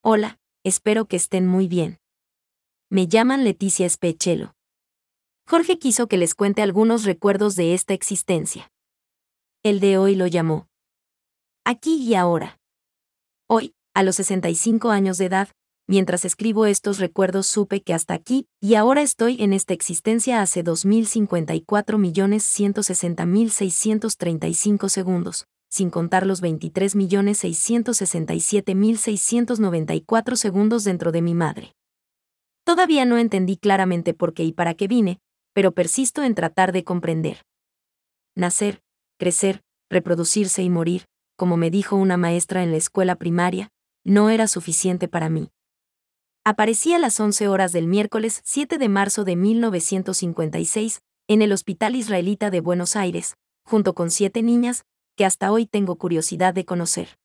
Hola, espero que estén muy bien. Me llaman Leticia Spechelo. Jorge quiso que les cuente algunos recuerdos de esta existencia. El de hoy lo llamó. Aquí y ahora. Hoy, a los 65 años de edad, mientras escribo estos recuerdos supe que hasta aquí, y ahora estoy en esta existencia hace 2054.160.635 segundos, sin contar los 23.667.694 segundos dentro de mi madre. Todavía no entendí claramente por qué y para qué vine, pero persisto en tratar de comprender. Nacer, crecer, reproducirse y morir, como me dijo una maestra en la escuela primaria, no era suficiente para mí. Aparecí a las 11 horas del miércoles 7 de marzo de 1956, en el Hospital Israelita de Buenos Aires, junto con siete niñas, que hasta hoy tengo curiosidad de conocer.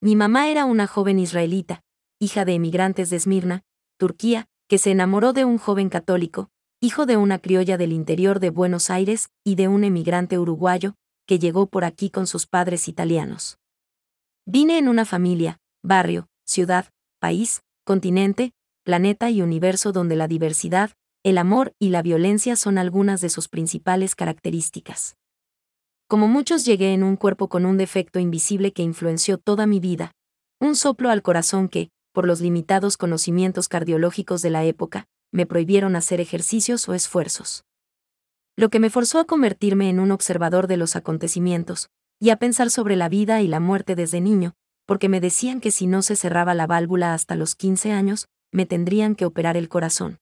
Mi mamá era una joven israelita, hija de emigrantes de Esmirna, Turquía, que se enamoró de un joven católico, hijo de una criolla del interior de Buenos Aires y de un emigrante uruguayo, que llegó por aquí con sus padres italianos. Vine en una familia, barrio, ciudad, país, continente, planeta y universo donde la diversidad, el amor y la violencia son algunas de sus principales características. Como muchos llegué en un cuerpo con un defecto invisible que influenció toda mi vida, un soplo al corazón que, por los limitados conocimientos cardiológicos de la época, me prohibieron hacer ejercicios o esfuerzos. Lo que me forzó a convertirme en un observador de los acontecimientos, y a pensar sobre la vida y la muerte desde niño, porque me decían que si no se cerraba la válvula hasta los 15 años, me tendrían que operar el corazón.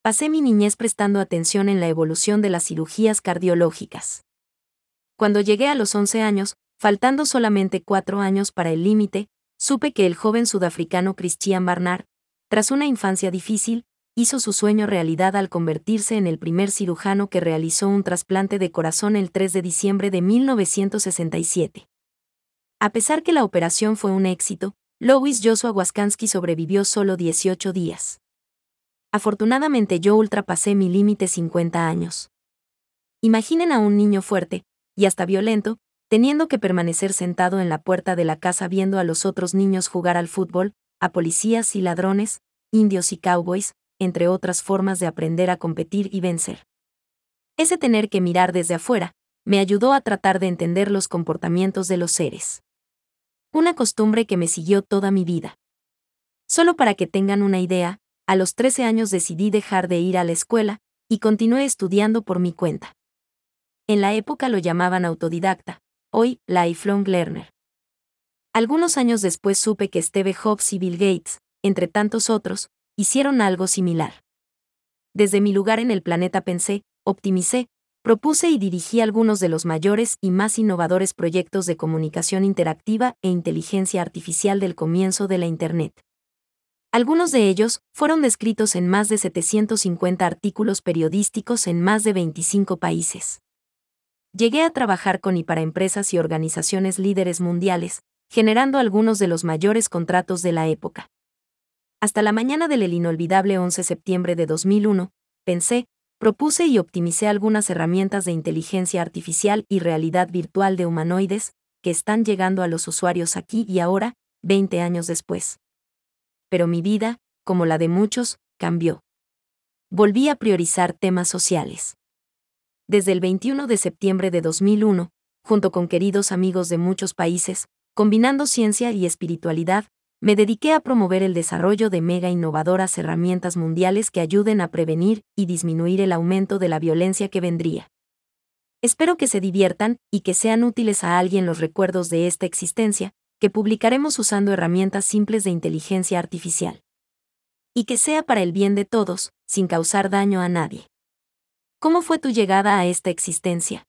Pasé mi niñez prestando atención en la evolución de las cirugías cardiológicas. Cuando llegué a los 11 años, faltando solamente cuatro años para el límite, supe que el joven sudafricano Christian Barnard, tras una infancia difícil, hizo su sueño realidad al convertirse en el primer cirujano que realizó un trasplante de corazón el 3 de diciembre de 1967. A pesar que la operación fue un éxito, Louis Joshua Waskansky sobrevivió solo 18 días. Afortunadamente yo ultrapasé mi límite 50 años. Imaginen a un niño fuerte, y hasta violento, teniendo que permanecer sentado en la puerta de la casa viendo a los otros niños jugar al fútbol, a policías y ladrones, indios y cowboys, entre otras formas de aprender a competir y vencer. Ese tener que mirar desde afuera, me ayudó a tratar de entender los comportamientos de los seres una costumbre que me siguió toda mi vida. Solo para que tengan una idea, a los 13 años decidí dejar de ir a la escuela, y continué estudiando por mi cuenta. En la época lo llamaban autodidacta, hoy lifelong learner. Algunos años después supe que Steve Jobs y Bill Gates, entre tantos otros, hicieron algo similar. Desde mi lugar en el planeta pensé, optimicé, propuse y dirigí algunos de los mayores y más innovadores proyectos de comunicación interactiva e inteligencia artificial del comienzo de la Internet. Algunos de ellos fueron descritos en más de 750 artículos periodísticos en más de 25 países. Llegué a trabajar con y para empresas y organizaciones líderes mundiales, generando algunos de los mayores contratos de la época. Hasta la mañana del inolvidable 11 de septiembre de 2001, pensé, propuse y optimicé algunas herramientas de inteligencia artificial y realidad virtual de humanoides, que están llegando a los usuarios aquí y ahora, 20 años después. Pero mi vida, como la de muchos, cambió. Volví a priorizar temas sociales. Desde el 21 de septiembre de 2001, junto con queridos amigos de muchos países, combinando ciencia y espiritualidad, me dediqué a promover el desarrollo de mega innovadoras herramientas mundiales que ayuden a prevenir y disminuir el aumento de la violencia que vendría. Espero que se diviertan y que sean útiles a alguien los recuerdos de esta existencia, que publicaremos usando herramientas simples de inteligencia artificial. Y que sea para el bien de todos, sin causar daño a nadie. ¿Cómo fue tu llegada a esta existencia?